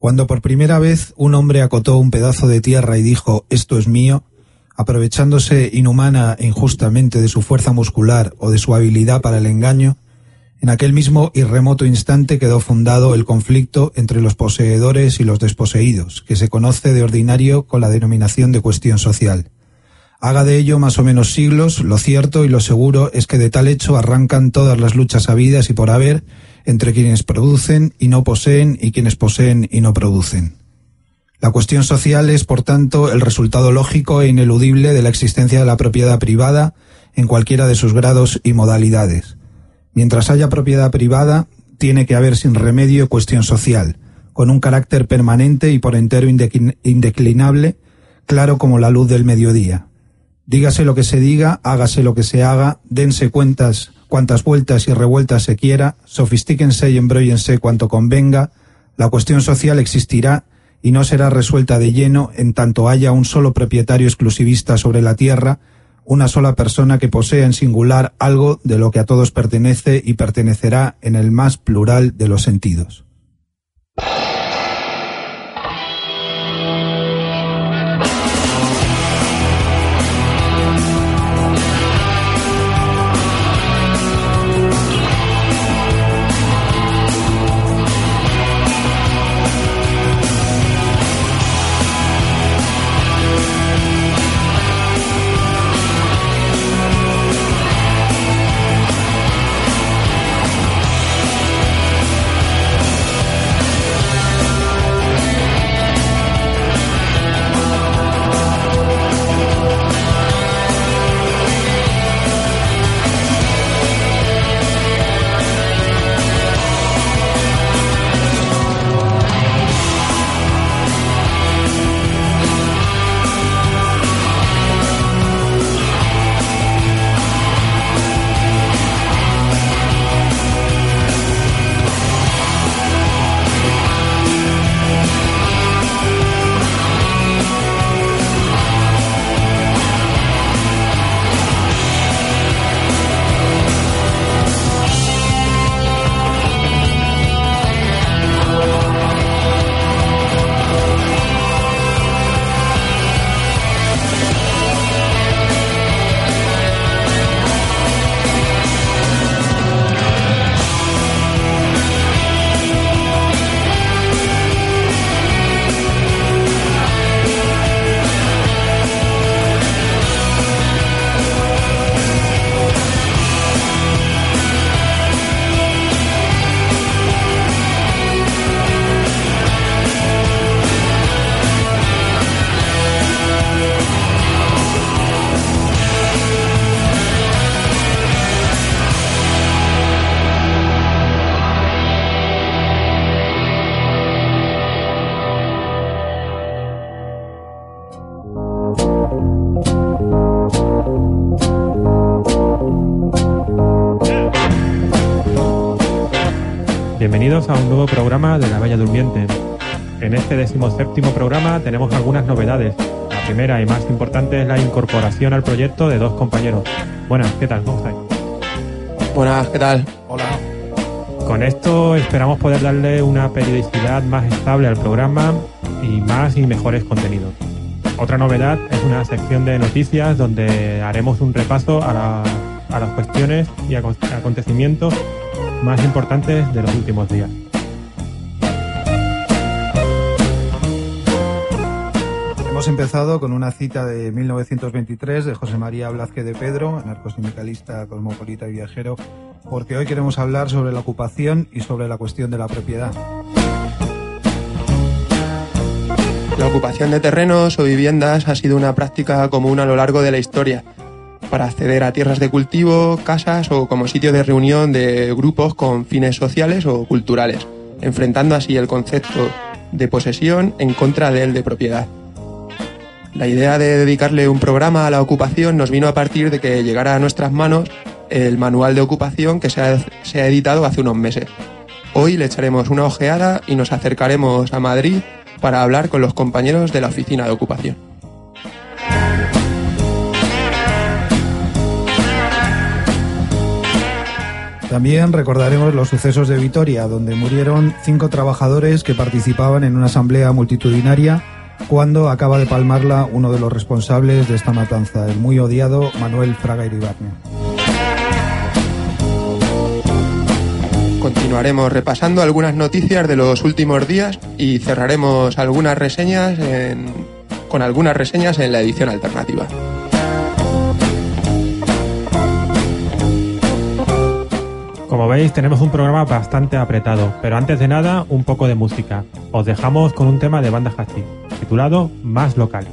Cuando por primera vez un hombre acotó un pedazo de tierra y dijo esto es mío, aprovechándose inhumana e injustamente de su fuerza muscular o de su habilidad para el engaño, en aquel mismo y remoto instante quedó fundado el conflicto entre los poseedores y los desposeídos, que se conoce de ordinario con la denominación de cuestión social. Haga de ello más o menos siglos, lo cierto y lo seguro es que de tal hecho arrancan todas las luchas habidas y por haber entre quienes producen y no poseen y quienes poseen y no producen. La cuestión social es, por tanto, el resultado lógico e ineludible de la existencia de la propiedad privada en cualquiera de sus grados y modalidades. Mientras haya propiedad privada, tiene que haber sin remedio cuestión social, con un carácter permanente y por entero indeclinable, claro como la luz del mediodía. Dígase lo que se diga, hágase lo que se haga, dense cuentas cuantas vueltas y revueltas se quiera, sofistíquense y embróyense cuanto convenga, la cuestión social existirá y no será resuelta de lleno en tanto haya un solo propietario exclusivista sobre la tierra, una sola persona que posea en singular algo de lo que a todos pertenece y pertenecerá en el más plural de los sentidos. A un nuevo programa de La Bella Durmiente. En este decimoséptimo programa tenemos algunas novedades. La primera y más importante es la incorporación al proyecto de dos compañeros. Buenas, ¿qué tal? ¿Cómo estáis? Buenas, ¿qué tal? Hola. Con esto esperamos poder darle una periodicidad más estable al programa y más y mejores contenidos. Otra novedad es una sección de noticias donde haremos un repaso a, a las cuestiones y acontecimientos más importantes de los últimos días. Hemos empezado con una cita de 1923 de José María Blázquez de Pedro, anarcosindicalista, cosmopolita y viajero, porque hoy queremos hablar sobre la ocupación y sobre la cuestión de la propiedad. La ocupación de terrenos o viviendas ha sido una práctica común a lo largo de la historia para acceder a tierras de cultivo, casas o como sitio de reunión de grupos con fines sociales o culturales, enfrentando así el concepto de posesión en contra del de propiedad. La idea de dedicarle un programa a la ocupación nos vino a partir de que llegara a nuestras manos el manual de ocupación que se ha, se ha editado hace unos meses. Hoy le echaremos una ojeada y nos acercaremos a Madrid para hablar con los compañeros de la oficina de ocupación. También recordaremos los sucesos de Vitoria, donde murieron cinco trabajadores que participaban en una asamblea multitudinaria cuando acaba de palmarla uno de los responsables de esta matanza, el muy odiado Manuel Fraga Iribarne. Continuaremos repasando algunas noticias de los últimos días y cerraremos algunas reseñas con algunas reseñas en la edición alternativa. Tenemos un programa bastante apretado, pero antes de nada, un poco de música. Os dejamos con un tema de banda hashtag, titulado Más Local.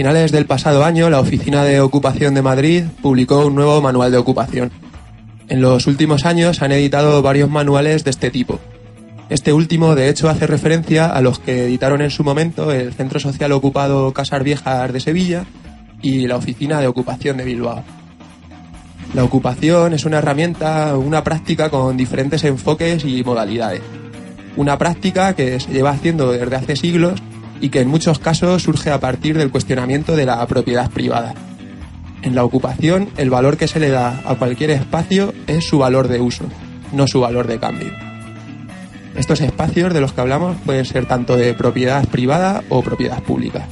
Finales del pasado año, la Oficina de Ocupación de Madrid publicó un nuevo manual de ocupación. En los últimos años han editado varios manuales de este tipo. Este último, de hecho, hace referencia a los que editaron en su momento el Centro Social Ocupado Casar Viejas de Sevilla y la Oficina de Ocupación de Bilbao. La ocupación es una herramienta, una práctica con diferentes enfoques y modalidades. Una práctica que se lleva haciendo desde hace siglos y que en muchos casos surge a partir del cuestionamiento de la propiedad privada. En la ocupación, el valor que se le da a cualquier espacio es su valor de uso, no su valor de cambio. Estos espacios de los que hablamos pueden ser tanto de propiedad privada o propiedad pública.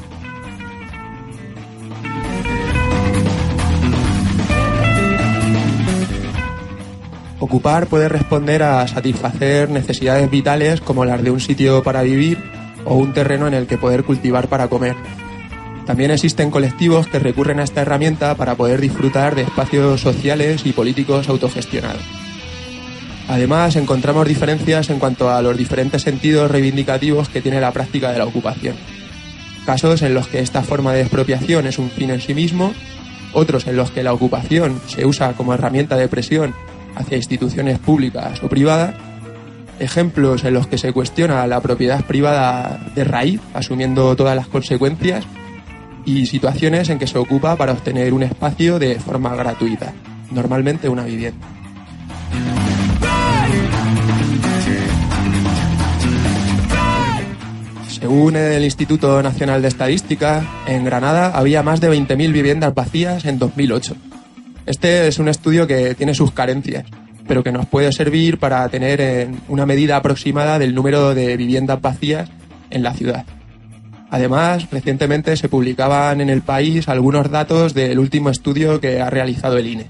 Ocupar puede responder a satisfacer necesidades vitales como las de un sitio para vivir o un terreno en el que poder cultivar para comer. También existen colectivos que recurren a esta herramienta para poder disfrutar de espacios sociales y políticos autogestionados. Además, encontramos diferencias en cuanto a los diferentes sentidos reivindicativos que tiene la práctica de la ocupación. Casos en los que esta forma de expropiación es un fin en sí mismo, otros en los que la ocupación se usa como herramienta de presión hacia instituciones públicas o privadas, ejemplos en los que se cuestiona la propiedad privada de raíz, asumiendo todas las consecuencias, y situaciones en que se ocupa para obtener un espacio de forma gratuita, normalmente una vivienda. Según el Instituto Nacional de Estadística, en Granada había más de 20.000 viviendas vacías en 2008. Este es un estudio que tiene sus carencias, pero que nos puede servir para tener una medida aproximada del número de viviendas vacías en la ciudad. Además, recientemente se publicaban en el país algunos datos del último estudio que ha realizado el INE.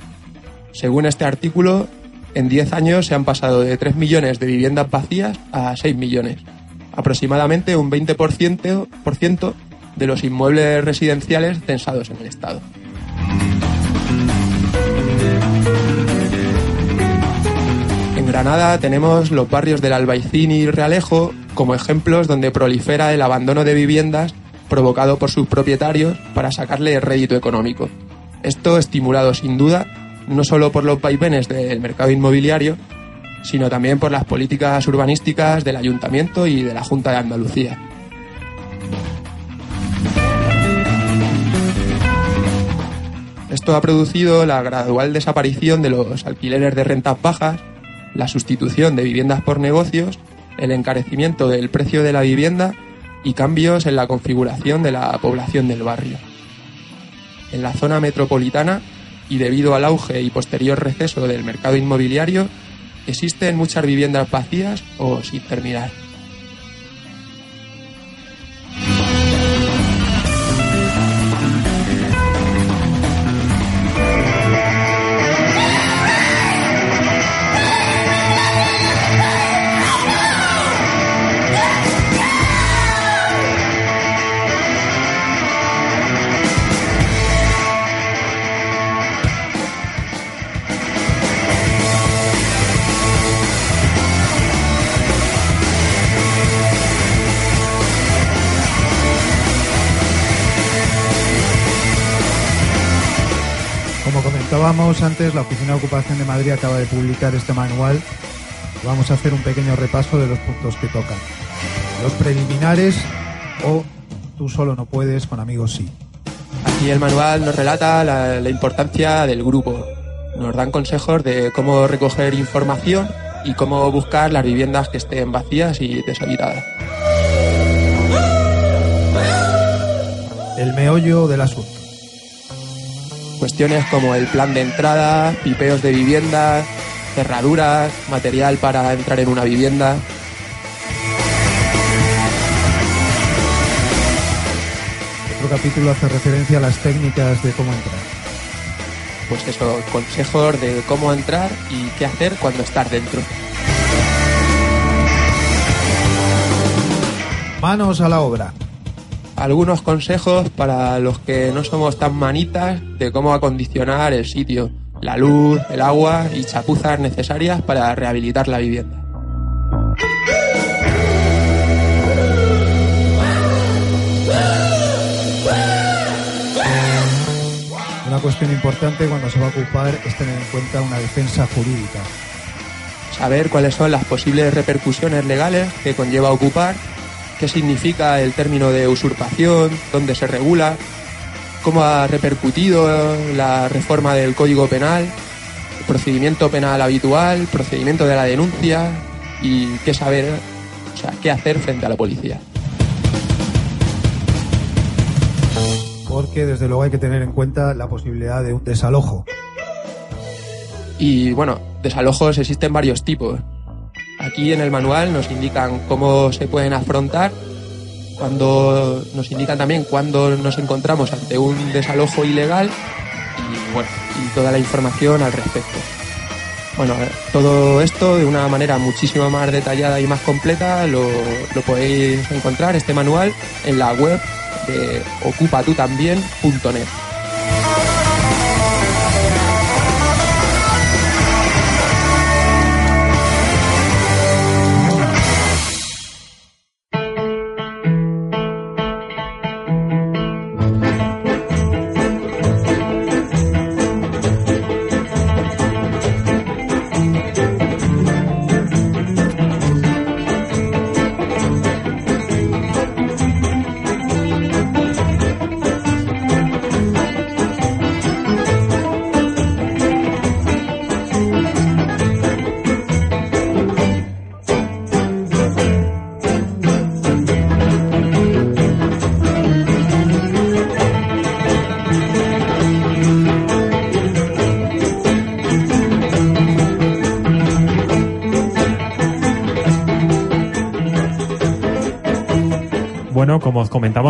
Según este artículo, en 10 años se han pasado de 3 millones de viviendas vacías a 6 millones aproximadamente un 20% de los inmuebles residenciales censados en el Estado. En Granada tenemos los barrios del Albaicín y Realejo como ejemplos donde prolifera el abandono de viviendas provocado por sus propietarios para sacarle rédito económico. Esto estimulado sin duda no solo por los vaivenes del mercado inmobiliario, sino también por las políticas urbanísticas del Ayuntamiento y de la Junta de Andalucía. Esto ha producido la gradual desaparición de los alquileres de rentas bajas, la sustitución de viviendas por negocios, el encarecimiento del precio de la vivienda y cambios en la configuración de la población del barrio. En la zona metropolitana, y debido al auge y posterior receso del mercado inmobiliario, Existen muchas viviendas vacías o sin terminar. Comentábamos antes, la Oficina de Ocupación de Madrid acaba de publicar este manual. Vamos a hacer un pequeño repaso de los puntos que tocan. Los preliminares o tú solo no puedes, con amigos sí. Aquí el manual nos relata la, la importancia del grupo. Nos dan consejos de cómo recoger información y cómo buscar las viviendas que estén vacías y deshabitadas. El meollo del asunto. Cuestiones como el plan de entrada, pipeos de vivienda, cerraduras, material para entrar en una vivienda. Otro capítulo hace referencia a las técnicas de cómo entrar. Pues eso, consejos de cómo entrar y qué hacer cuando estás dentro. Manos a la obra algunos consejos para los que no somos tan manitas de cómo acondicionar el sitio, la luz, el agua y chapuzas necesarias para rehabilitar la vivienda. Una cuestión importante cuando se va a ocupar es tener en cuenta una defensa jurídica. Saber cuáles son las posibles repercusiones legales que conlleva ocupar qué significa el término de usurpación, dónde se regula, cómo ha repercutido la reforma del Código Penal, el procedimiento penal habitual, procedimiento de la denuncia y qué saber, o sea, qué hacer frente a la policía. Porque desde luego hay que tener en cuenta la posibilidad de un desalojo. Y bueno, desalojos existen varios tipos. Aquí en el manual nos indican cómo se pueden afrontar, cuando nos indican también cuándo nos encontramos ante un desalojo ilegal y, bueno, y toda la información al respecto. Bueno, todo esto de una manera muchísimo más detallada y más completa lo, lo podéis encontrar, este manual, en la web de ocupatutambien.net. bueno,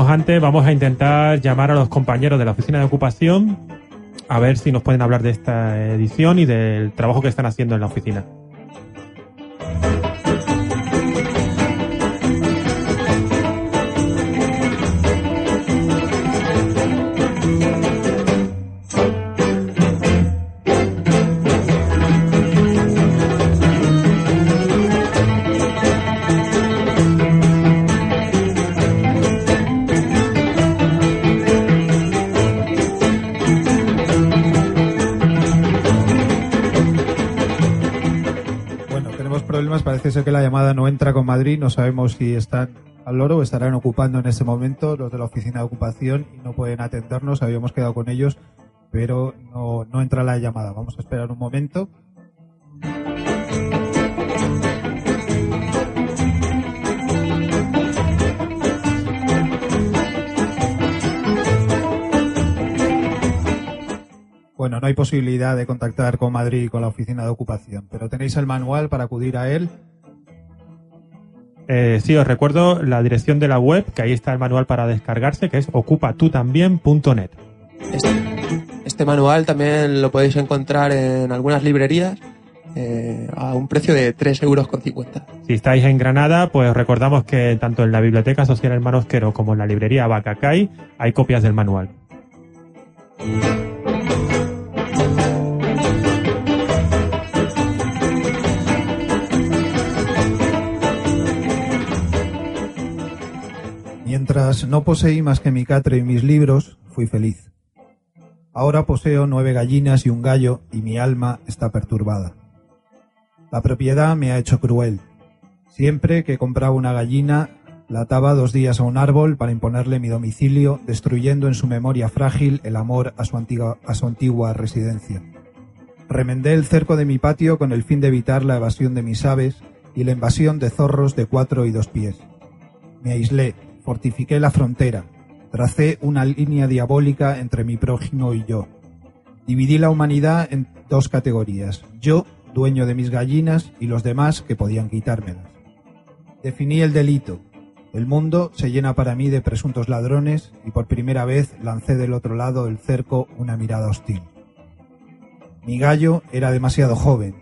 antes, vamos a intentar llamar a los compañeros de la oficina de ocupación a ver si nos pueden hablar de esta edición y del trabajo que están haciendo en la oficina. Llamada no entra con Madrid, no sabemos si están al loro o estarán ocupando en este momento los de la oficina de ocupación y no pueden atendernos, habíamos quedado con ellos, pero no, no entra la llamada. Vamos a esperar un momento. Bueno, no hay posibilidad de contactar con Madrid y con la oficina de ocupación, pero tenéis el manual para acudir a él. Eh, sí, os recuerdo la dirección de la web, que ahí está el manual para descargarse, que es ocupatutambien.net. Este, este manual también lo podéis encontrar en algunas librerías eh, a un precio de 3,50 euros. Si estáis en Granada, pues recordamos que tanto en la Biblioteca Social El Manosquero como en la librería Bacacay hay copias del manual. Mientras no poseí más que mi catre y mis libros, fui feliz. Ahora poseo nueve gallinas y un gallo y mi alma está perturbada. La propiedad me ha hecho cruel. Siempre que compraba una gallina, la ataba dos días a un árbol para imponerle mi domicilio, destruyendo en su memoria frágil el amor a su antigua, a su antigua residencia. Remendé el cerco de mi patio con el fin de evitar la evasión de mis aves y la invasión de zorros de cuatro y dos pies. Me aislé, fortifiqué la frontera, tracé una línea diabólica entre mi prójimo y yo. Dividí la humanidad en dos categorías, yo, dueño de mis gallinas, y los demás que podían quitármelas. Definí el delito. El mundo se llena para mí de presuntos ladrones y por primera vez lancé del otro lado del cerco una mirada hostil. Mi gallo era demasiado joven.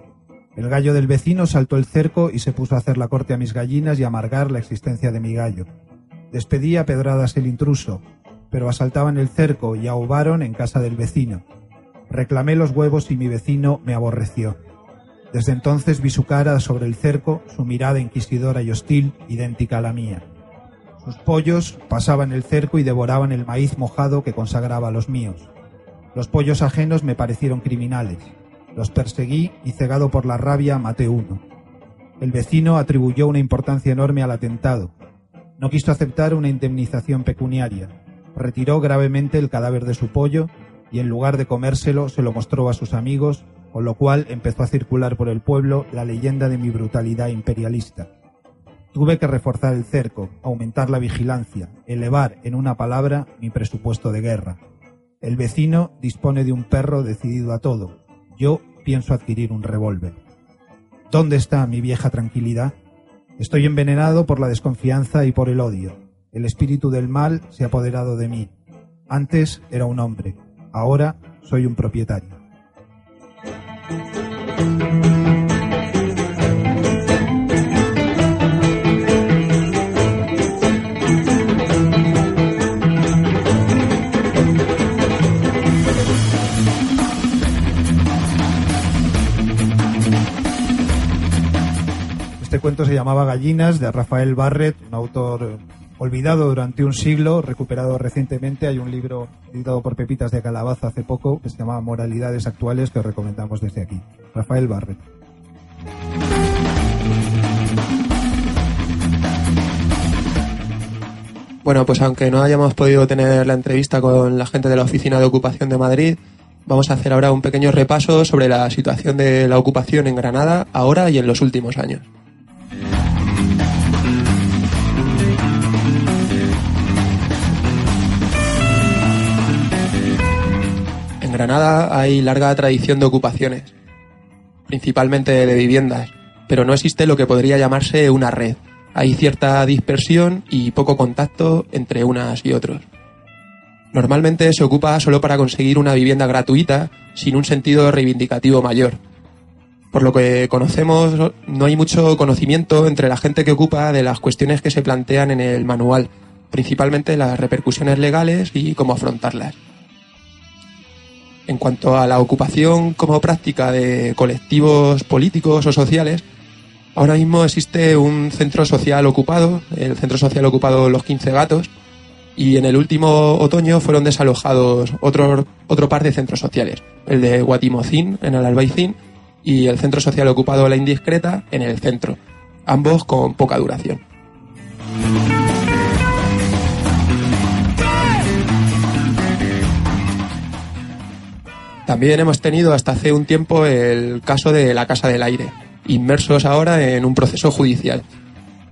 El gallo del vecino saltó el cerco y se puso a hacer la corte a mis gallinas y a amargar la existencia de mi gallo. Despedí a pedradas el intruso, pero asaltaban el cerco y ahogaron en casa del vecino. Reclamé los huevos y mi vecino me aborreció. Desde entonces vi su cara sobre el cerco, su mirada inquisidora y hostil, idéntica a la mía. Sus pollos pasaban el cerco y devoraban el maíz mojado que consagraba a los míos. Los pollos ajenos me parecieron criminales. Los perseguí y cegado por la rabia maté uno. El vecino atribuyó una importancia enorme al atentado, no quiso aceptar una indemnización pecuniaria. Retiró gravemente el cadáver de su pollo y en lugar de comérselo se lo mostró a sus amigos, con lo cual empezó a circular por el pueblo la leyenda de mi brutalidad imperialista. Tuve que reforzar el cerco, aumentar la vigilancia, elevar, en una palabra, mi presupuesto de guerra. El vecino dispone de un perro decidido a todo. Yo pienso adquirir un revólver. ¿Dónde está mi vieja tranquilidad? Estoy envenenado por la desconfianza y por el odio. El espíritu del mal se ha apoderado de mí. Antes era un hombre, ahora soy un propietario. Cuento se llamaba Gallinas, de Rafael Barrett, un autor eh, olvidado durante un siglo, recuperado recientemente. Hay un libro editado por Pepitas de Calabaza hace poco que se llama Moralidades Actuales, que os recomendamos desde aquí. Rafael Barrett. Bueno, pues aunque no hayamos podido tener la entrevista con la gente de la Oficina de Ocupación de Madrid, vamos a hacer ahora un pequeño repaso sobre la situación de la ocupación en Granada ahora y en los últimos años. Granada hay larga tradición de ocupaciones, principalmente de viviendas, pero no existe lo que podría llamarse una red. Hay cierta dispersión y poco contacto entre unas y otros. Normalmente se ocupa solo para conseguir una vivienda gratuita sin un sentido reivindicativo mayor. Por lo que conocemos, no hay mucho conocimiento entre la gente que ocupa de las cuestiones que se plantean en el manual, principalmente las repercusiones legales y cómo afrontarlas. En cuanto a la ocupación como práctica de colectivos políticos o sociales, ahora mismo existe un centro social ocupado, el centro social ocupado Los 15 Gatos, y en el último otoño fueron desalojados otro, otro par de centros sociales, el de Guatimocín en el Albaicín y el centro social ocupado La Indiscreta en el centro, ambos con poca duración. También hemos tenido hasta hace un tiempo el caso de la Casa del Aire, inmersos ahora en un proceso judicial.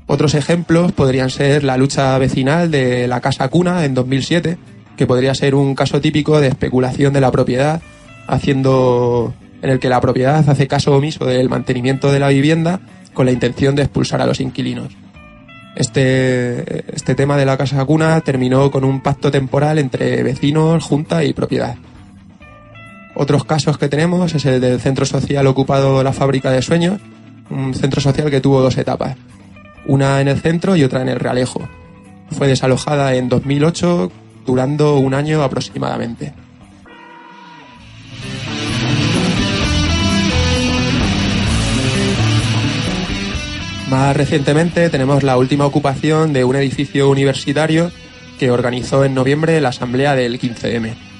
Otros ejemplos podrían ser la lucha vecinal de la Casa Cuna en 2007, que podría ser un caso típico de especulación de la propiedad, haciendo en el que la propiedad hace caso omiso del mantenimiento de la vivienda con la intención de expulsar a los inquilinos. Este, este tema de la casa cuna terminó con un pacto temporal entre vecinos, junta y propiedad. Otros casos que tenemos es el del centro social ocupado La Fábrica de Sueños, un centro social que tuvo dos etapas, una en el centro y otra en el Realejo. Fue desalojada en 2008, durando un año aproximadamente. Más recientemente tenemos la última ocupación de un edificio universitario que organizó en noviembre la asamblea del 15M.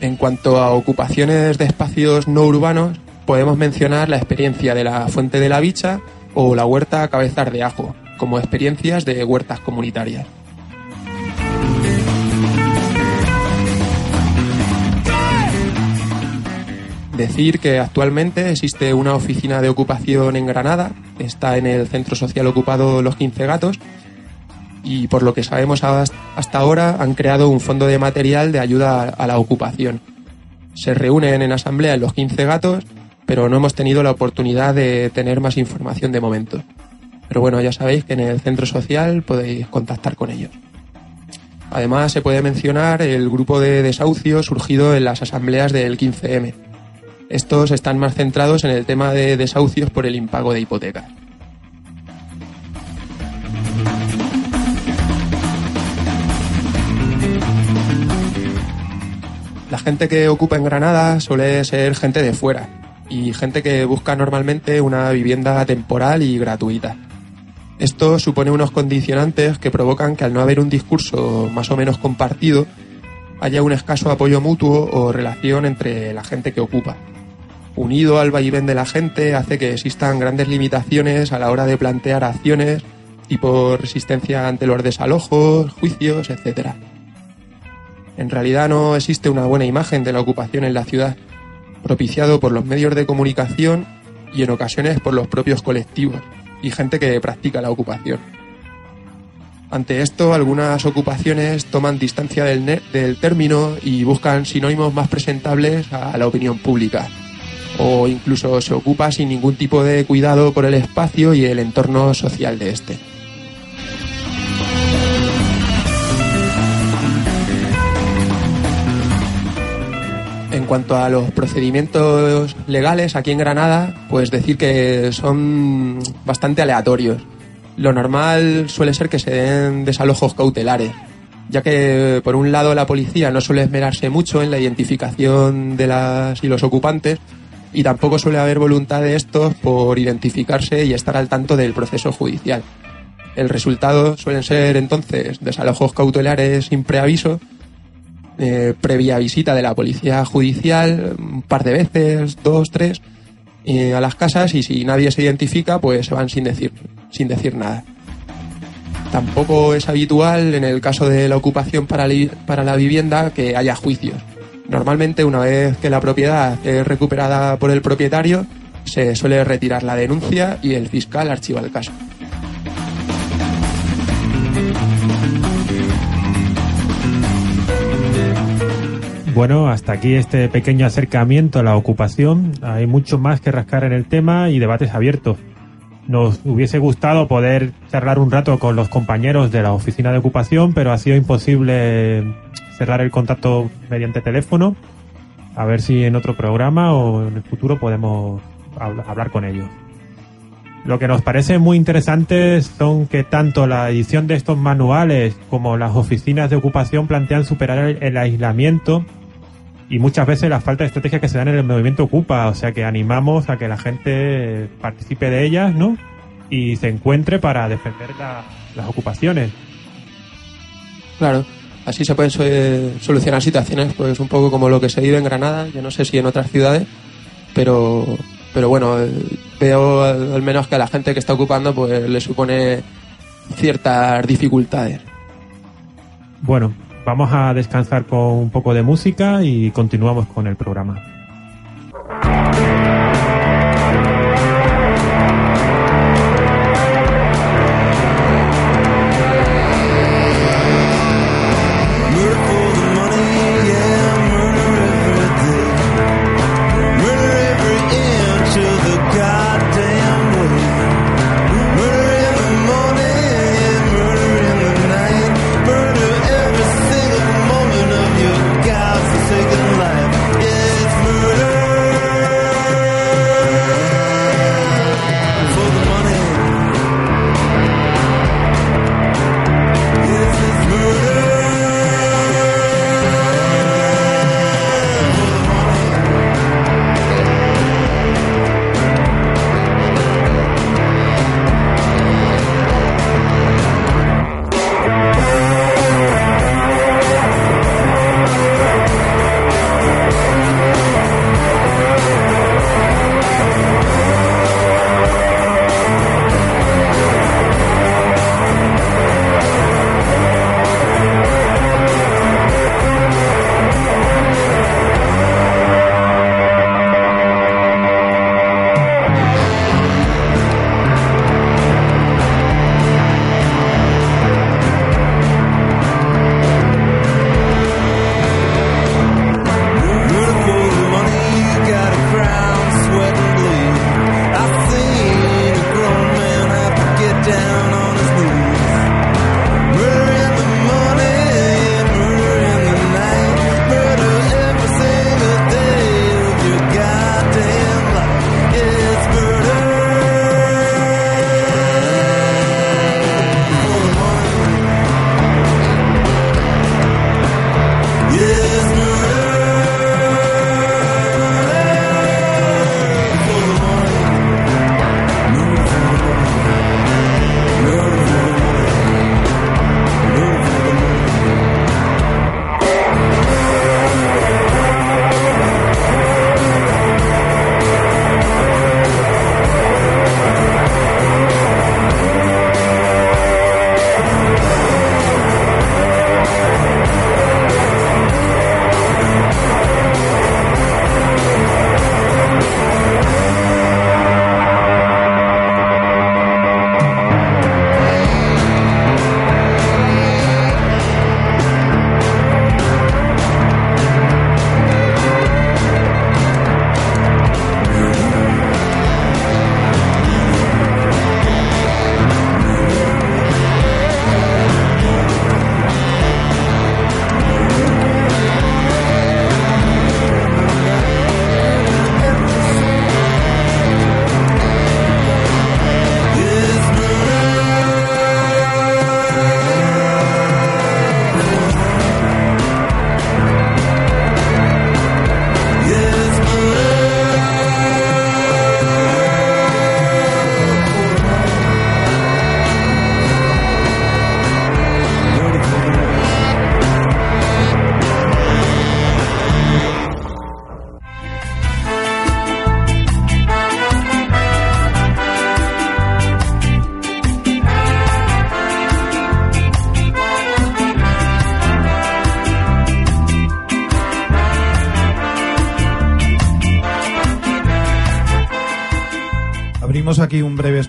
En cuanto a ocupaciones de espacios no urbanos, podemos mencionar la experiencia de la Fuente de la Bicha o la Huerta Cabezar de Ajo, como experiencias de huertas comunitarias. Decir que actualmente existe una oficina de ocupación en Granada, está en el centro social ocupado Los 15 Gatos, y por lo que sabemos hasta ahora han creado un fondo de material de ayuda a la ocupación. Se reúnen en asamblea los 15 gatos, pero no hemos tenido la oportunidad de tener más información de momento. Pero bueno, ya sabéis que en el centro social podéis contactar con ellos. Además, se puede mencionar el grupo de desahucio surgido en las asambleas del 15M. Estos están más centrados en el tema de desahucios por el impago de hipotecas. La gente que ocupa en Granada suele ser gente de fuera y gente que busca normalmente una vivienda temporal y gratuita. Esto supone unos condicionantes que provocan que al no haber un discurso más o menos compartido, haya un escaso apoyo mutuo o relación entre la gente que ocupa. Unido al vaivén de la gente hace que existan grandes limitaciones a la hora de plantear acciones tipo resistencia ante los desalojos, juicios, etcétera. En realidad no existe una buena imagen de la ocupación en la ciudad, propiciado por los medios de comunicación y en ocasiones por los propios colectivos y gente que practica la ocupación. Ante esto, algunas ocupaciones toman distancia del, del término y buscan sinónimos más presentables a la opinión pública, o incluso se ocupa sin ningún tipo de cuidado por el espacio y el entorno social de este. En cuanto a los procedimientos legales aquí en Granada, pues decir que son bastante aleatorios. Lo normal suele ser que se den desalojos cautelares, ya que por un lado la policía no suele esmerarse mucho en la identificación de las y los ocupantes y tampoco suele haber voluntad de estos por identificarse y estar al tanto del proceso judicial. El resultado suelen ser entonces desalojos cautelares sin preaviso eh, previa visita de la policía judicial, un par de veces, dos, tres, a las casas y si nadie se identifica, pues se van sin decir, sin decir nada. Tampoco es habitual en el caso de la ocupación para, para la vivienda que haya juicios. Normalmente una vez que la propiedad es recuperada por el propietario, se suele retirar la denuncia y el fiscal archiva el caso. Bueno, hasta aquí este pequeño acercamiento a la ocupación. Hay mucho más que rascar en el tema y debates abiertos. Nos hubiese gustado poder charlar un rato con los compañeros de la oficina de ocupación, pero ha sido imposible cerrar el contacto mediante teléfono. A ver si en otro programa o en el futuro podemos hablar con ellos. Lo que nos parece muy interesante son que tanto la edición de estos manuales como las oficinas de ocupación plantean superar el, aislamiento y muchas veces la falta de estrategia que se da en el movimiento Ocupa. O sea que animamos a que la gente participe de ellas, ¿no? Y se encuentre para defender las ocupaciones. Claro, así se pueden solucionar situaciones, pues un poco como lo que se vive en Granada. Yo no sé si en otras ciudades, pero pero bueno, eh, veo al menos que a la gente que está ocupando pues le supone ciertas dificultades. Bueno, vamos a descansar con un poco de música y continuamos con el programa.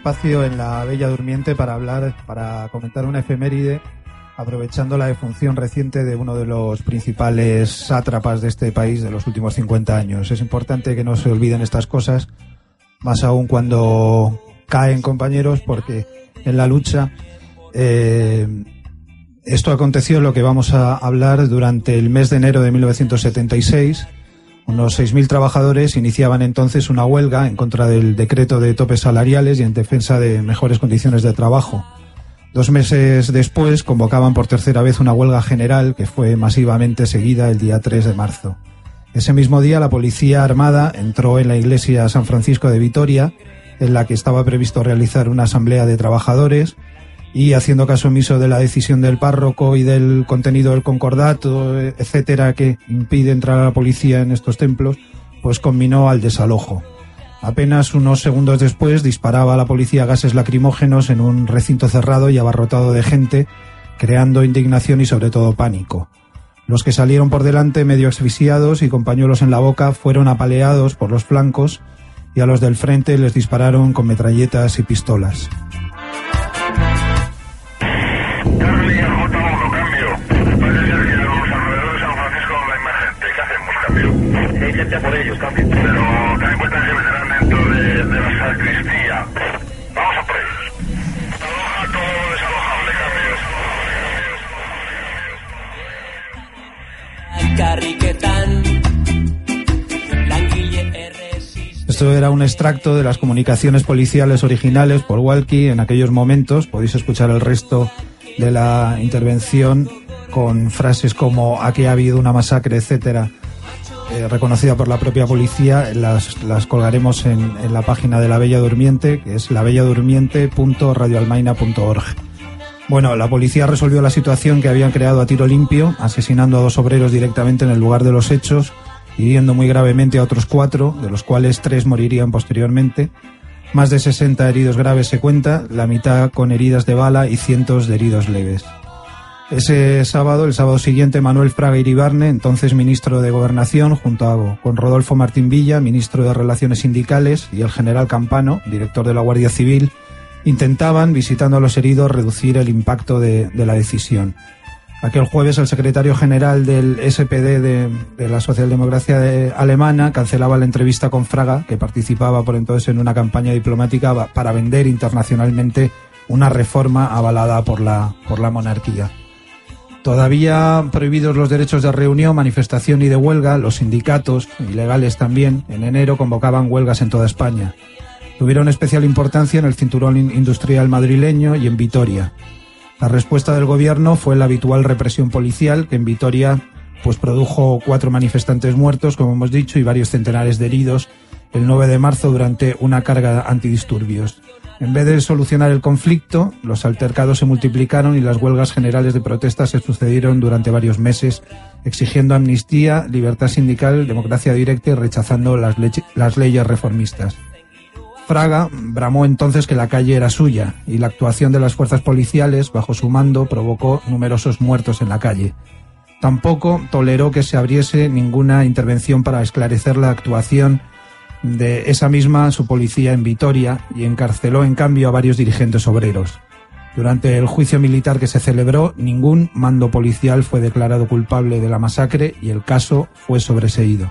Espacio en la Bella Durmiente para hablar, para comentar una efeméride, aprovechando la defunción reciente de uno de los principales sátrapas de este país de los últimos 50 años. Es importante que no se olviden estas cosas, más aún cuando caen compañeros porque en la lucha eh, esto aconteció lo que vamos a hablar durante el mes de enero de 1976. Unos 6.000 trabajadores iniciaban entonces una huelga en contra del decreto de topes salariales y en defensa de mejores condiciones de trabajo. Dos meses después convocaban por tercera vez una huelga general que fue masivamente seguida el día 3 de marzo. Ese mismo día la policía armada entró en la iglesia San Francisco de Vitoria, en la que estaba previsto realizar una asamblea de trabajadores y haciendo caso omiso de la decisión del párroco y del contenido del concordato, etcétera, que impide entrar a la policía en estos templos, pues combinó al desalojo. Apenas unos segundos después disparaba la policía gases lacrimógenos en un recinto cerrado y abarrotado de gente, creando indignación y sobre todo pánico. Los que salieron por delante medio asfixiados y con pañuelos en la boca fueron apaleados por los flancos y a los del frente les dispararon con metralletas y pistolas. Por ellos, Pero ten en cuenta que serán dentro de, de la sacristía. Vamos a por ellos. Aloja todo lo desalojable, cambios. Esto era un extracto de las comunicaciones policiales originales por Walkie en aquellos momentos. Podéis escuchar el resto de la intervención con frases como aquí ha habido una masacre, etcétera eh, reconocida por la propia policía, las, las colgaremos en, en, la página de La Bella Durmiente, que es labelladurmiente.radioalmaina.org. Bueno, la policía resolvió la situación que habían creado a tiro limpio, asesinando a dos obreros directamente en el lugar de los hechos, hiriendo muy gravemente a otros cuatro, de los cuales tres morirían posteriormente. Más de 60 heridos graves se cuenta, la mitad con heridas de bala y cientos de heridos leves. Ese sábado, el sábado siguiente, Manuel Fraga Iribarne, entonces ministro de Gobernación, junto a, con Rodolfo Martín Villa, ministro de Relaciones Sindicales, y el general Campano, director de la Guardia Civil, intentaban, visitando a los heridos, reducir el impacto de, de la decisión. Aquel jueves el secretario general del SPD de, la Socialdemocracia de, Alemana cancelaba la entrevista con Fraga, que participaba por entonces en una campaña diplomática para vender internacionalmente una reforma avalada por la, por la monarquía. Todavía prohibidos los derechos de reunión, manifestación y de huelga, los sindicatos, ilegales también, en enero convocaban huelgas en toda España. Tuvieron especial importancia en el cinturón industrial madrileño y en Vitoria. La respuesta del gobierno fue la habitual represión policial, que en Vitoria pues produjo cuatro manifestantes muertos, como hemos dicho, y varios centenares de heridos el 9 de marzo durante una carga antidisturbios. En vez de solucionar el conflicto, los altercados se multiplicaron y las huelgas generales de protesta se sucedieron durante varios meses, exigiendo amnistía, libertad sindical, democracia directa y rechazando las, las leyes reformistas. Fraga bramó entonces que la calle era suya y la actuación de las fuerzas policiales bajo su mando provocó numerosos muertos en la calle. Tampoco toleró que se abriese ninguna intervención para esclarecer la actuación de esa misma su policía en Vitoria y encarceló en cambio a varios dirigentes obreros. Durante el juicio militar que se celebró, ningún mando policial fue declarado culpable de la masacre y el caso fue sobreseído.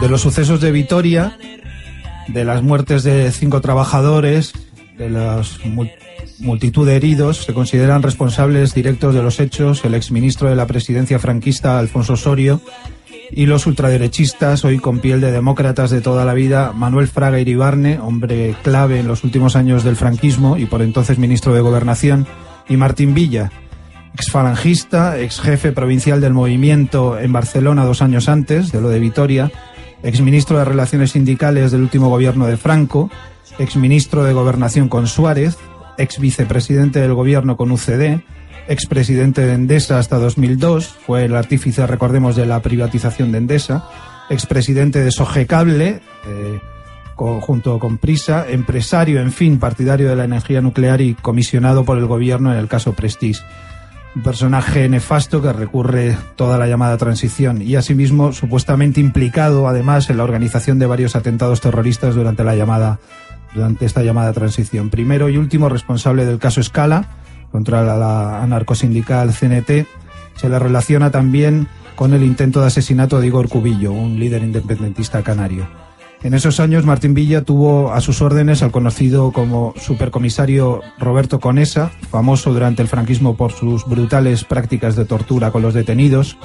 De los sucesos de Vitoria, de las muertes de cinco trabajadores, de la multitud de heridos, se consideran responsables directos de los hechos el exministro de la presidencia franquista, Alfonso Osorio, y los ultraderechistas, hoy con piel de demócratas de toda la vida, Manuel Fraga Iribarne, hombre clave en los últimos años del franquismo y por entonces ministro de Gobernación, y Martín Villa, exfalangista, ex jefe provincial del movimiento en Barcelona dos años antes de lo de Vitoria, exministro de Relaciones Sindicales del último gobierno de Franco, exministro de Gobernación con Suárez, ex vicepresidente del gobierno con UCD, expresidente de Endesa hasta 2002, fue el artífice, recordemos, de la privatización de Endesa, expresidente de Sogecable, eh, junto con Prisa, empresario, en fin, partidario de la energía nuclear y comisionado por el gobierno en el caso Prestige. Un personaje nefasto que recurre toda la llamada transición y asimismo supuestamente implicado además en la organización de varios atentados terroristas durante la llamada durante esta llamada transición. Primero y último responsable del caso Escala contra la anarcosindical CNT se le relaciona también con el intento de asesinato de Igor Cubillo, un líder independentista canario. En esos años, Martín Villa tuvo a sus órdenes al conocido como supercomisario Roberto Conesa, famoso durante el franquismo por sus brutales prácticas de tortura con los detenidos.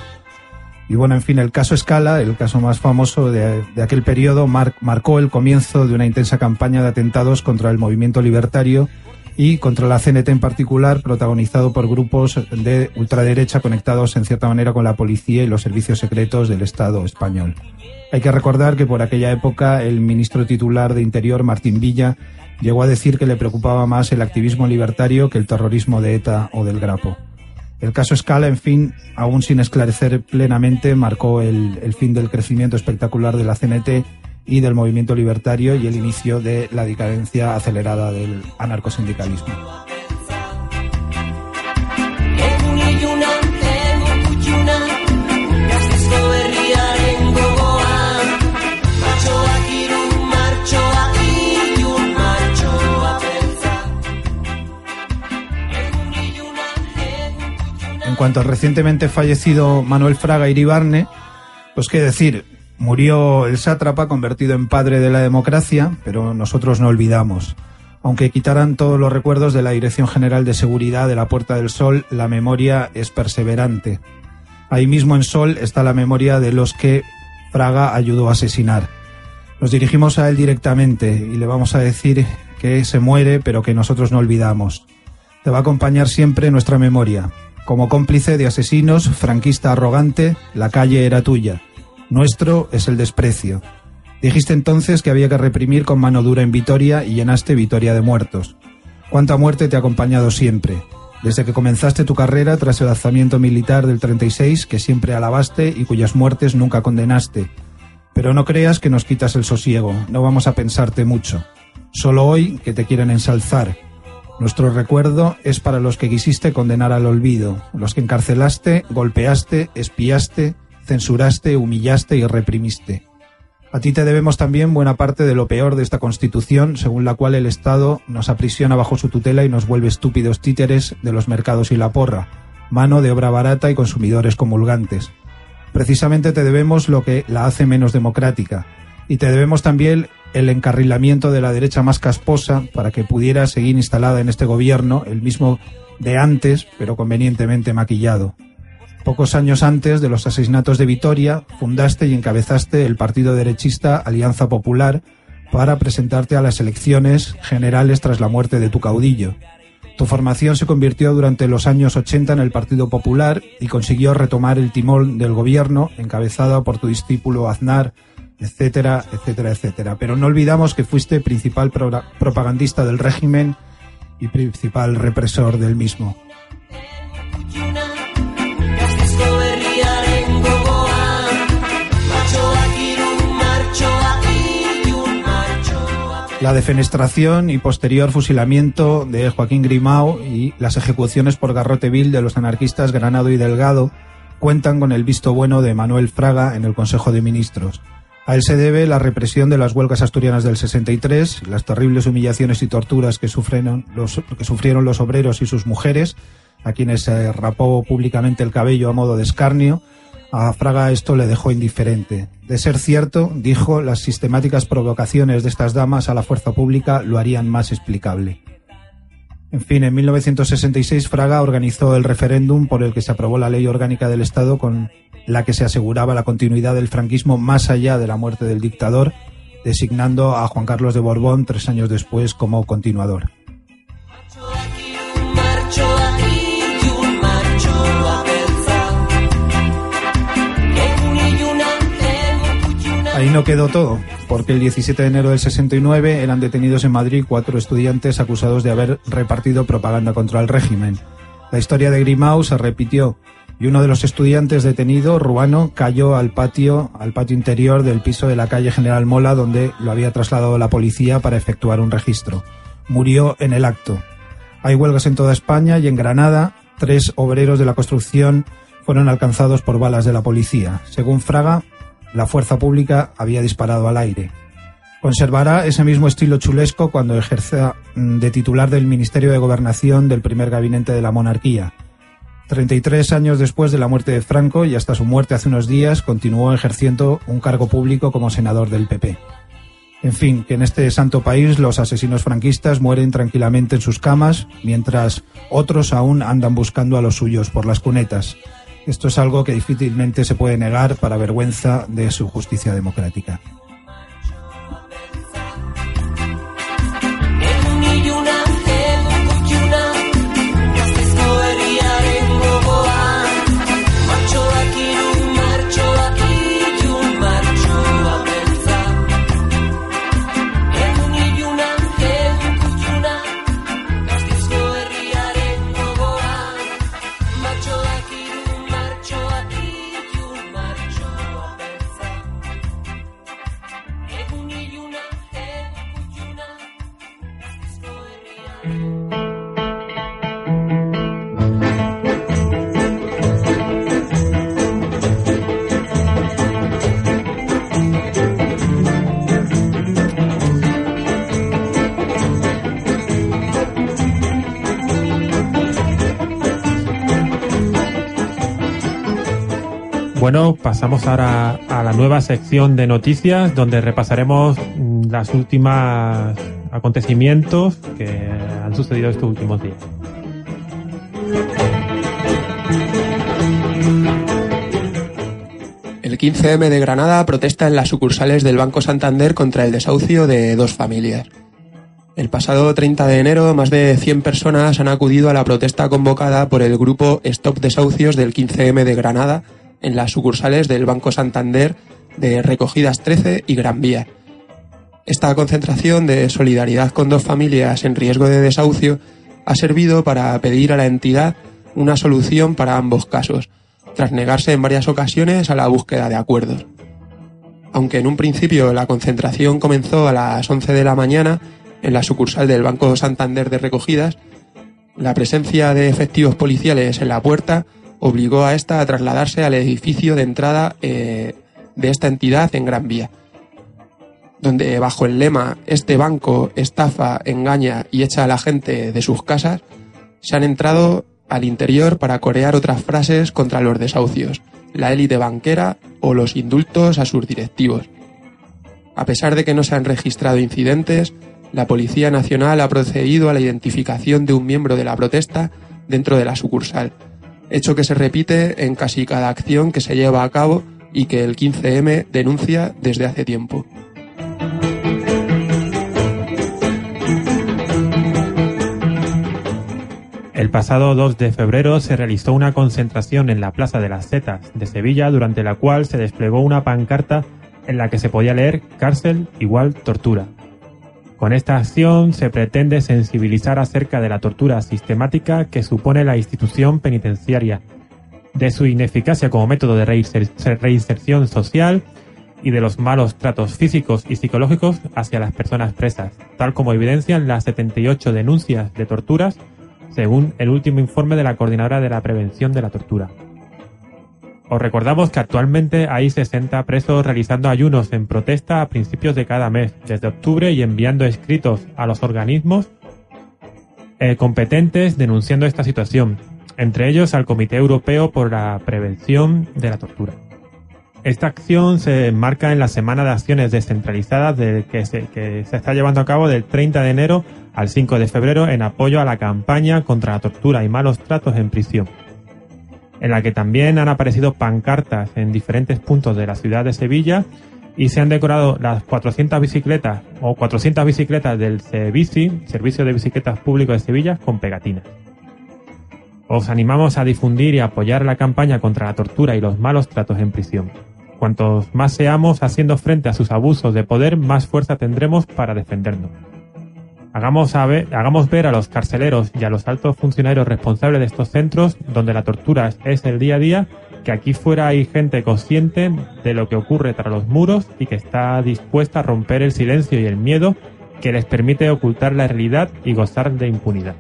Y bueno, en fin, el caso Escala, el caso más famoso de, aquel periodo, marcó el comienzo de una intensa campaña de atentados contra el movimiento libertario y contra la CNT en particular, protagonizado por grupos de ultraderecha conectados en cierta manera con la policía y los servicios secretos del Estado español. Hay que recordar que por aquella época el ministro titular de Interior, Martín Villa, llegó a decir que le preocupaba más el activismo libertario que el terrorismo de ETA o del Grapo. El caso Escala, en fin, aún sin esclarecer plenamente, marcó el, el fin del crecimiento espectacular de la CNT y del movimiento libertario y el inicio de la decadencia acelerada del anarcosindicalismo. En cuanto al recientemente fallecido Manuel Fraga Iribarne, pues qué decir, murió el sátrapa convertido en padre de la democracia, pero nosotros no olvidamos. Aunque quitaran todos los recuerdos de la Dirección General de Seguridad de la Puerta del Sol, la memoria es perseverante. Ahí mismo en Sol está la memoria de los que Fraga ayudó a asesinar. Nos dirigimos a él directamente y le vamos a decir que se muere, pero que nosotros no olvidamos. Te va a acompañar siempre nuestra memoria. Como cómplice de asesinos, franquista arrogante, la calle era tuya. Nuestro es el desprecio. Dijiste entonces que había que reprimir con mano dura en Vitoria y llenaste Vitoria de muertos. ¿Cuánta muerte te ha acompañado siempre? Desde que comenzaste tu carrera tras el alzamiento militar del 36, que siempre alabaste y cuyas muertes nunca condenaste. Pero no creas que nos quitas el sosiego, no vamos a pensarte mucho. Solo hoy que te quieren ensalzar, nuestro recuerdo es para los que quisiste condenar al olvido, los que encarcelaste, golpeaste, espiaste, censuraste, humillaste y reprimiste. A ti te debemos también buena parte de lo peor de esta Constitución, según la cual el Estado nos aprisiona bajo su tutela y nos vuelve estúpidos títeres de los mercados y la porra, mano de obra barata y consumidores comulgantes. Precisamente te debemos lo que la hace menos democrática, y te debemos también el encarrilamiento de la derecha más casposa para que pudiera seguir instalada en este gobierno, el mismo de antes, pero convenientemente maquillado. Pocos años antes de los asesinatos de Vitoria, fundaste y encabezaste el partido derechista Alianza Popular para presentarte a las elecciones generales tras la muerte de tu caudillo. Tu formación se convirtió durante los años 80 en el Partido Popular y consiguió retomar el timón del gobierno, encabezado por tu discípulo Aznar etcétera, etcétera, etcétera. Pero no olvidamos que fuiste principal propagandista del régimen y principal represor del mismo. La defenestración y posterior fusilamiento de Joaquín Grimao y las ejecuciones por garrote vil de los anarquistas Granado y Delgado cuentan con el visto bueno de Manuel Fraga en el Consejo de Ministros. A él se debe la represión de las huelgas asturianas del 63, las terribles humillaciones y torturas que sufrieron los, que sufrieron los obreros y sus mujeres, a quienes se rapó públicamente el cabello a modo de escarnio. A Fraga esto le dejó indiferente. De ser cierto, dijo, las sistemáticas provocaciones de estas damas a la fuerza pública lo harían más explicable. En fin, en 1966 Fraga organizó el referéndum por el que se aprobó la ley orgánica del Estado con la que se aseguraba la continuidad del franquismo más allá de la muerte del dictador, designando a Juan Carlos de Borbón tres años después como continuador. Ahí no quedó todo, porque el 17 de enero del 69 eran detenidos en Madrid cuatro estudiantes acusados de haber repartido propaganda contra el régimen. La historia de Grimau se repitió y uno de los estudiantes detenido, Ruano, cayó al patio, al patio interior del piso de la calle General Mola, donde lo había trasladado la policía para efectuar un registro. Murió en el acto. Hay huelgas en toda España y en Granada tres obreros de la construcción fueron alcanzados por balas de la policía. Según Fraga, la fuerza pública había disparado al aire. Conservará ese mismo estilo chulesco cuando ejerza mm, de titular del Ministerio de Gobernación del primer gabinete de la monarquía. 33 años después de la muerte de Franco y hasta su muerte hace unos días continuó ejerciendo un cargo público como senador del PP. En fin, que en este santo país los asesinos franquistas mueren tranquilamente en sus camas, mientras otros aún andan buscando a los suyos por las cunetas. Esto es algo que difícilmente se puede negar para vergüenza de su justicia democrática. Bueno, pasamos ahora a la nueva sección de noticias donde repasaremos mm, las últimas acontecimientos que sucedido estos últimos días. El 15M de Granada protesta en las sucursales del Banco Santander contra el desahucio de dos familias. El pasado 30 de enero, más de 100 personas han acudido a la protesta convocada por el grupo Stop Desahucios del 15M de Granada en las sucursales del Banco Santander de Recogidas 13 y Gran Vía. Esta concentración de solidaridad con dos familias en riesgo de desahucio ha servido para pedir a la entidad una solución para ambos casos, tras negarse en varias ocasiones a la búsqueda de acuerdos. Aunque en un principio la concentración comenzó a las 11 de la mañana en la sucursal del Banco Santander de Recogidas, la presencia de efectivos policiales en la puerta obligó a esta a trasladarse al edificio de entrada eh, de esta entidad en Gran Vía, donde bajo el lema Este banco estafa, engaña y echa a la gente de sus casas, se han entrado al interior para corear otras frases contra los desahucios, la élite banquera o los indultos a sus directivos. A pesar de que no se han registrado incidentes, la Policía Nacional ha procedido a la identificación de un miembro de la protesta dentro de la sucursal, hecho que se repite en casi cada acción que se lleva a cabo y que el 15M denuncia desde hace tiempo. El pasado 2 de febrero se realizó una concentración en la Plaza de las Setas de Sevilla durante la cual se desplegó una pancarta en la que se podía leer cárcel igual tortura. Con esta acción se pretende sensibilizar acerca de la tortura sistemática que supone la institución penitenciaria, de su ineficacia como método de reinserción social y de los malos tratos físicos y psicológicos hacia las personas presas, tal como evidencian las 78 denuncias de torturas según el último informe de la Coordinadora de la Prevención de la Tortura. Os recordamos que actualmente hay 60 presos realizando ayunos en protesta a principios de cada mes, desde octubre, y enviando escritos a los organismos eh, competentes denunciando esta situación, entre ellos al Comité Europeo por la Prevención de la Tortura. Esta acción se enmarca en la Semana de Acciones Descentralizadas que, se, está llevando a cabo del 30 de enero al 5 de febrero en apoyo a la campaña contra la tortura y malos tratos en prisión en la que también han aparecido pancartas en diferentes puntos de la ciudad de Sevilla y se han decorado las 400 bicicletas o 400 bicicletas del CEBICI, Servicio de Bicicletas Público de Sevilla, con pegatinas. Os animamos a difundir y apoyar la campaña contra la tortura y los malos tratos en prisión. Cuantos más seamos haciendo frente a sus abusos de poder, más fuerza tendremos para defendernos. Hagamos, ver, hagamos ver a los carceleros y a los altos funcionarios responsables de estos centros, donde la tortura es el día a día, que aquí fuera hay gente consciente de lo que ocurre tras los muros y que está dispuesta a romper el silencio y el miedo que les permite ocultar la realidad y gozar de impunidad.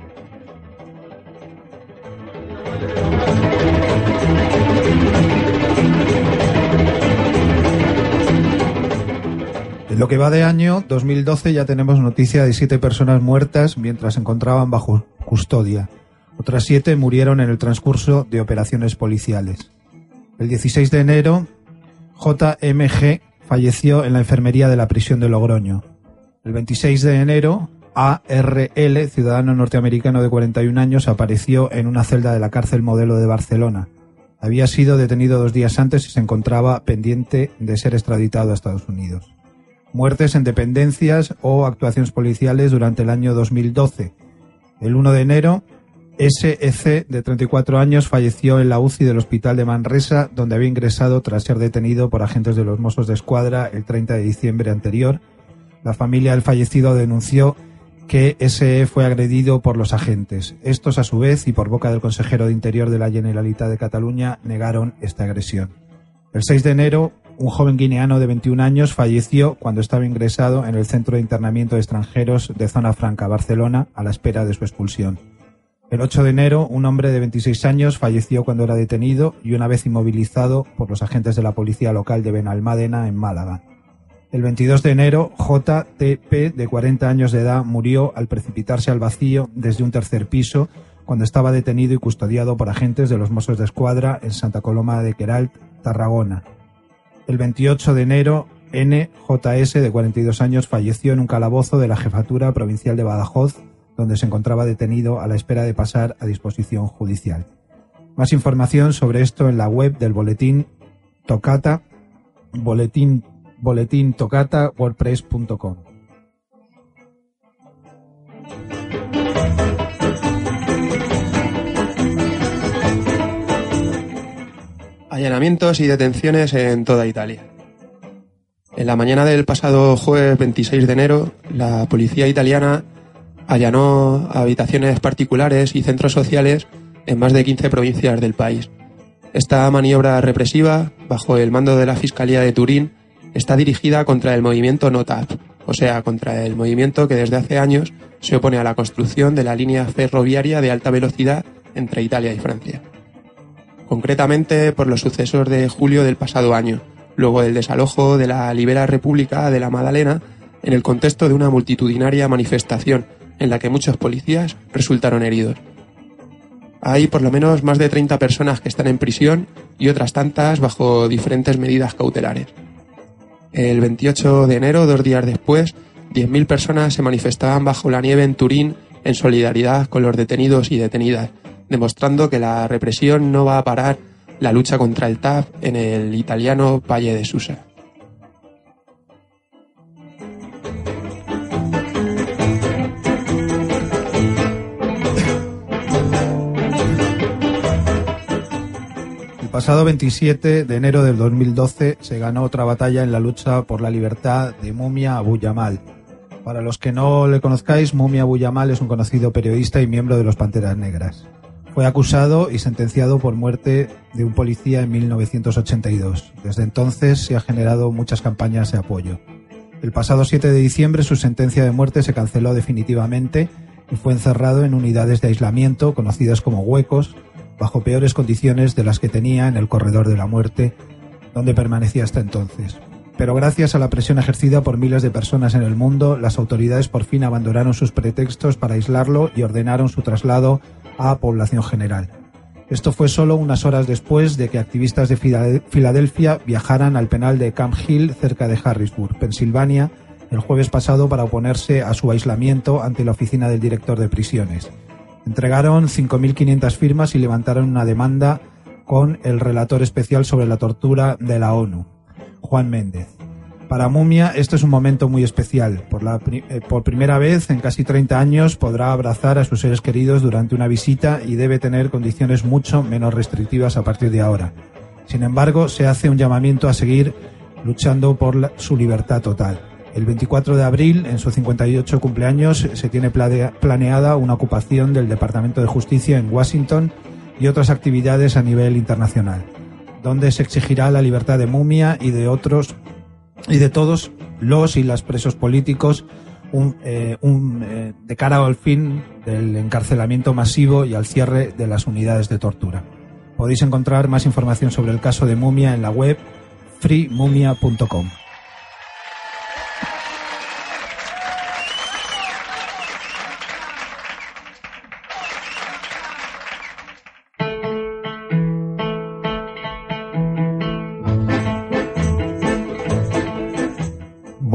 En lo que va de año 2012 ya tenemos noticia de siete personas muertas mientras se encontraban bajo custodia. Otras siete murieron en el transcurso de operaciones policiales. El 16 de enero, JMG falleció en la enfermería de la prisión de Logroño. El 26 de enero, ARL, ciudadano norteamericano de 41 años, apareció en una celda de la cárcel modelo de Barcelona. Había sido detenido dos días antes y se encontraba pendiente de ser extraditado a Estados Unidos. Muertes en dependencias o actuaciones policiales durante el año 2012. El 1 de enero, SEC, de 34 años, falleció en la UCI del Hospital de Manresa, donde había ingresado tras ser detenido por agentes de los Mossos de Escuadra el 30 de diciembre anterior. La familia del fallecido denunció que SE fue agredido por los agentes. Estos, a su vez, y por boca del consejero de Interior de la Generalitat de Cataluña, negaron esta agresión. El 6 de enero, un joven guineano de 21 años falleció cuando estaba ingresado en el Centro de Internamiento de Extranjeros de Zona Franca, Barcelona, a la espera de su expulsión. El 8 de enero, un hombre de 26 años falleció cuando era detenido y una vez inmovilizado por los agentes de la policía local de Benalmádena, en Málaga. El 22 de enero, JTP, de 40 años de edad, murió al precipitarse al vacío desde un tercer piso cuando estaba detenido y custodiado por agentes de los Mossos de Escuadra en Santa Coloma de Queralt, Tarragona. El 28 de enero, NJS, de 42 años, falleció en un calabozo de la Jefatura Provincial de Badajoz, donde se encontraba detenido a la espera de pasar a disposición judicial. Más información sobre esto en la web del boletín Tocata, boletín tocata wordpress.com. Allanamientos y detenciones en toda Italia. En la mañana del pasado jueves 26 de enero, la policía italiana allanó habitaciones particulares y centros sociales en más de 15 provincias del país. Esta maniobra represiva, bajo el mando de la Fiscalía de Turín, está dirigida contra el movimiento NOTAP, o sea, contra el movimiento que desde hace años se opone a la construcción de la línea ferroviaria de alta velocidad entre Italia y Francia. Concretamente por los sucesos de julio del pasado año, luego del desalojo de la Libera República de la Madalena en el contexto de una multitudinaria manifestación en la que muchos policías resultaron heridos. Hay por lo menos más de 30 personas que están en prisión y otras tantas bajo diferentes medidas cautelares. El 28 de enero, dos días después, 10.000 personas se manifestaban bajo la nieve en Turín en solidaridad con los detenidos y detenidas, demostrando que la represión no va a parar la lucha contra el TAP en el italiano Valle de Susa. pasado 27 de enero del 2012 se ganó otra batalla en la lucha por la libertad de Mumia Abu Yamal. Para los que no le conozcáis, Mumia Abu Yamal es un conocido periodista y miembro de los Panteras Negras. Fue acusado y sentenciado por muerte de un policía en 1982. Desde entonces se ha generado muchas campañas de apoyo. El pasado 7 de diciembre su sentencia de muerte se canceló definitivamente y fue encerrado en unidades de aislamiento conocidas como huecos bajo peores condiciones de las que tenía en el corredor de la muerte, donde permanecía hasta entonces. Pero gracias a la presión ejercida por miles de personas en el mundo, las autoridades por fin abandonaron sus pretextos para aislarlo y ordenaron su traslado a población general. Esto fue solo unas horas después de que activistas de Filadelfia viajaran al penal de Camp Hill cerca de Harrisburg, Pensilvania, el jueves pasado para oponerse a su aislamiento ante la oficina del director de prisiones. Entregaron 5.500 firmas y levantaron una demanda con el relator especial sobre la tortura de la ONU, Juan Méndez. Para Mumia esto es un momento muy especial. Por, la, eh, por primera vez en casi 30 años podrá abrazar a sus seres queridos durante una visita y debe tener condiciones mucho menos restrictivas a partir de ahora. Sin embargo, se hace un llamamiento a seguir luchando por su libertad total. El 24 de abril, en su 58 cumpleaños, se tiene planeada una ocupación del Departamento de Justicia en Washington y otras actividades a nivel internacional, donde se exigirá la libertad de Mumia y de otros y de todos los y las presos políticos eh, eh, de cara al fin del encarcelamiento masivo y al cierre de las unidades de tortura. Podéis encontrar más información sobre el caso de Mumia en la web freemumia.com.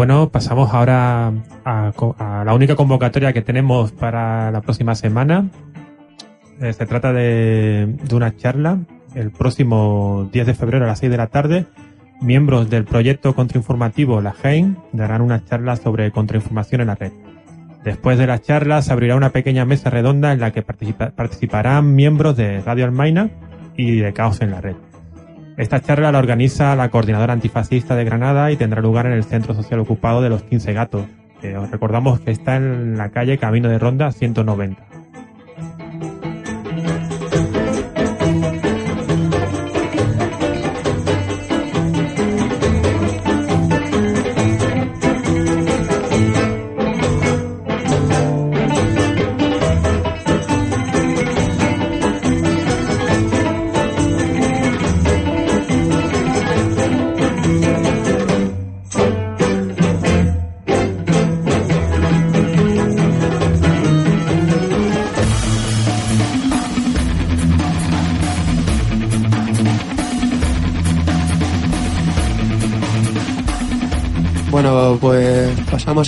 Bueno, pasamos ahora a, a la única convocatoria que tenemos para la próxima semana. Eh, se trata de, una charla el próximo 10 de febrero a las 6 de la tarde. Miembros del proyecto contrainformativo La GEIN darán una charla sobre contrainformación en la red. Después de la charla se abrirá una pequeña mesa redonda en la que participa- participarán miembros de Radio Almaina y de Caos en la Red. Esta charla la organiza la Coordinadora Antifascista de Granada y tendrá lugar en el Centro Social Ocupado de los 15 Gatos, que os recordamos que está en la calle Camino de Ronda 190.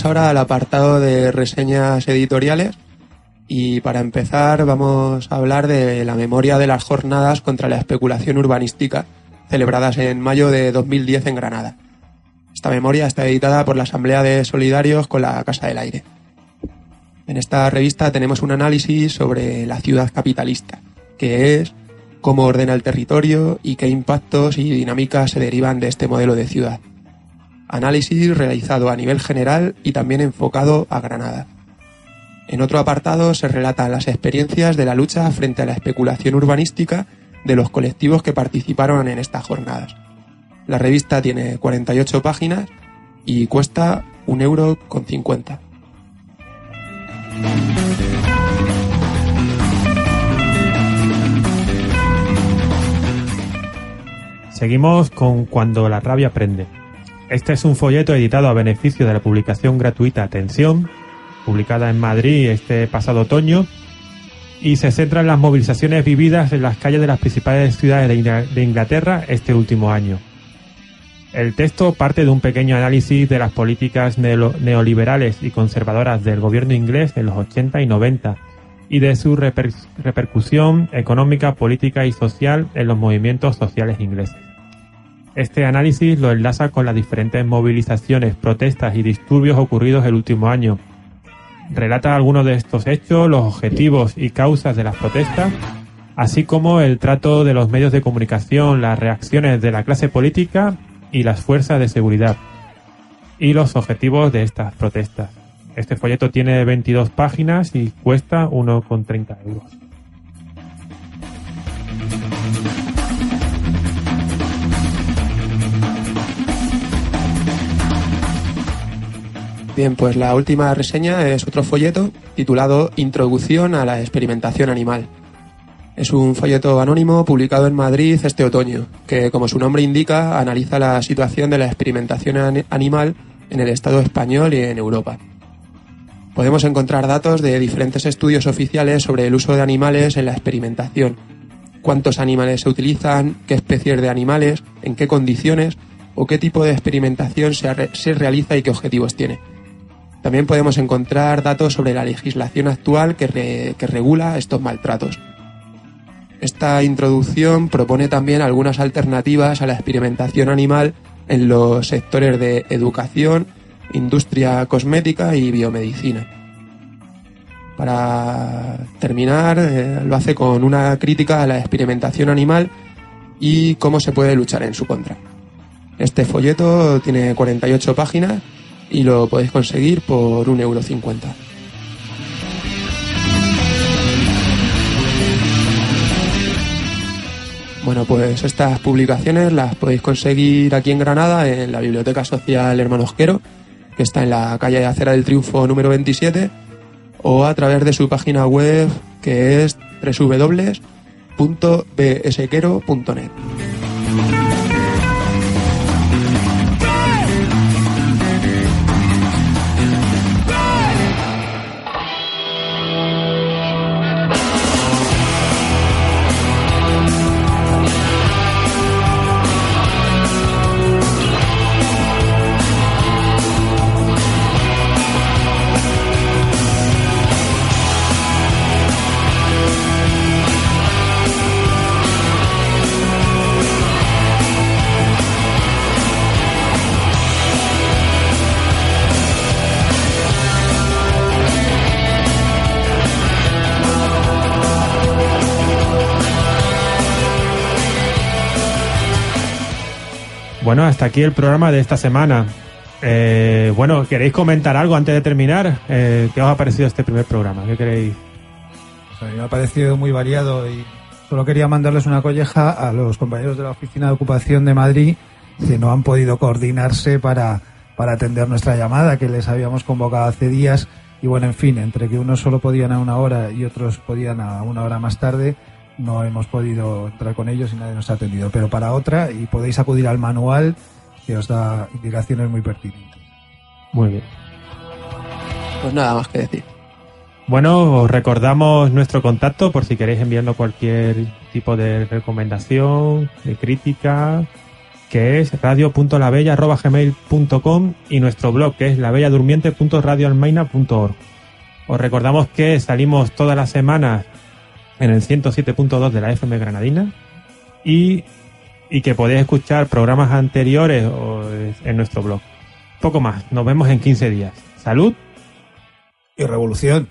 Ahora al apartado de reseñas editoriales y para empezar vamos a hablar de la memoria de las jornadas contra la especulación urbanística celebradas en mayo de 2010 en Granada. Esta memoria está editada por la Asamblea de Solidarios con la Casa del Aire. En esta revista tenemos un análisis sobre la ciudad capitalista, qué es, cómo ordena el territorio y qué impactos y dinámicas se derivan de este modelo de ciudad análisis realizado a nivel general y también enfocado a Granada. En otro apartado se relatan las experiencias de la lucha frente a la especulación urbanística de los colectivos que participaron en estas jornadas. La revista tiene 48 páginas y cuesta un euro con 50. Seguimos con Cuando la rabia prende. Este es un folleto editado a beneficio de la publicación gratuita Atención, publicada en Madrid este pasado otoño, y se centra en las movilizaciones vividas en las calles de las principales ciudades de Ingla- de Inglaterra este último año. El texto parte de un pequeño análisis de las políticas neo- neoliberales y conservadoras del gobierno inglés en los 80 y 90 y de su reper- repercusión económica, política y social en los movimientos sociales ingleses. Este análisis lo enlaza con las diferentes movilizaciones, protestas y disturbios ocurridos el último año. Relata algunos de estos hechos, los objetivos y causas de las protestas, así como el trato de los medios de comunicación, las reacciones de la clase política y las fuerzas de seguridad, y los objetivos de estas protestas. Este folleto tiene 22 páginas y cuesta 1,30 euros. Bien, pues la última reseña es otro folleto titulado Introducción a la experimentación animal. Es un folleto anónimo publicado en Madrid este otoño, que como su nombre indica analiza la situación de la experimentación an- animal en el Estado español y en Europa. Podemos encontrar datos de diferentes estudios oficiales sobre el uso de animales en la experimentación, cuántos animales se utilizan, qué especies de animales, en qué condiciones o qué tipo de experimentación se, se realiza y qué objetivos tiene. También podemos encontrar datos sobre la legislación actual que, re- que regula estos maltratos. Esta introducción propone también algunas alternativas a la experimentación animal en los sectores de educación, industria cosmética y biomedicina. Para terminar, eh, lo hace con una crítica a la experimentación animal y cómo se puede luchar en su contra. Este folleto tiene 48 páginas y lo podéis conseguir por 1,50 euro. Bueno, pues estas publicaciones las podéis conseguir aquí en Granada, en la Biblioteca Social Hermanos Quero, que está en la calle de Acera del Triunfo número 27, o a través de su página web que es www.bsquero.net. hasta aquí el programa de esta semana. Eh, bueno, ¿queréis comentar algo antes de terminar? Eh, ¿Qué os ha parecido este primer programa? ¿Qué queréis? Me ha parecido muy variado y solo quería mandarles una colleja a los compañeros de la Oficina de Ocupación de Madrid que no han podido coordinarse para, para atender nuestra llamada que les habíamos convocado hace días y bueno, en fin, entre que unos solo podían a una hora y otros podían a una hora más tarde, no hemos podido entrar con ellos y nadie nos ha atendido. Pero para otra, y podéis acudir al manual que os da indicaciones muy pertinentes. Muy bien. Pues nada más que decir. Bueno, os recordamos nuestro contacto por si queréis enviarnos cualquier tipo de recomendación, de crítica, que es radio.labella.gmail.com y nuestro blog que es labelladurmiente.radioalmaina.org. Os recordamos que salimos todas las semanas en el 107.2 de la FM Granadina y, y que podéis escuchar programas anteriores en nuestro blog. Poco más, nos vemos en 15 días. Salud y revolución.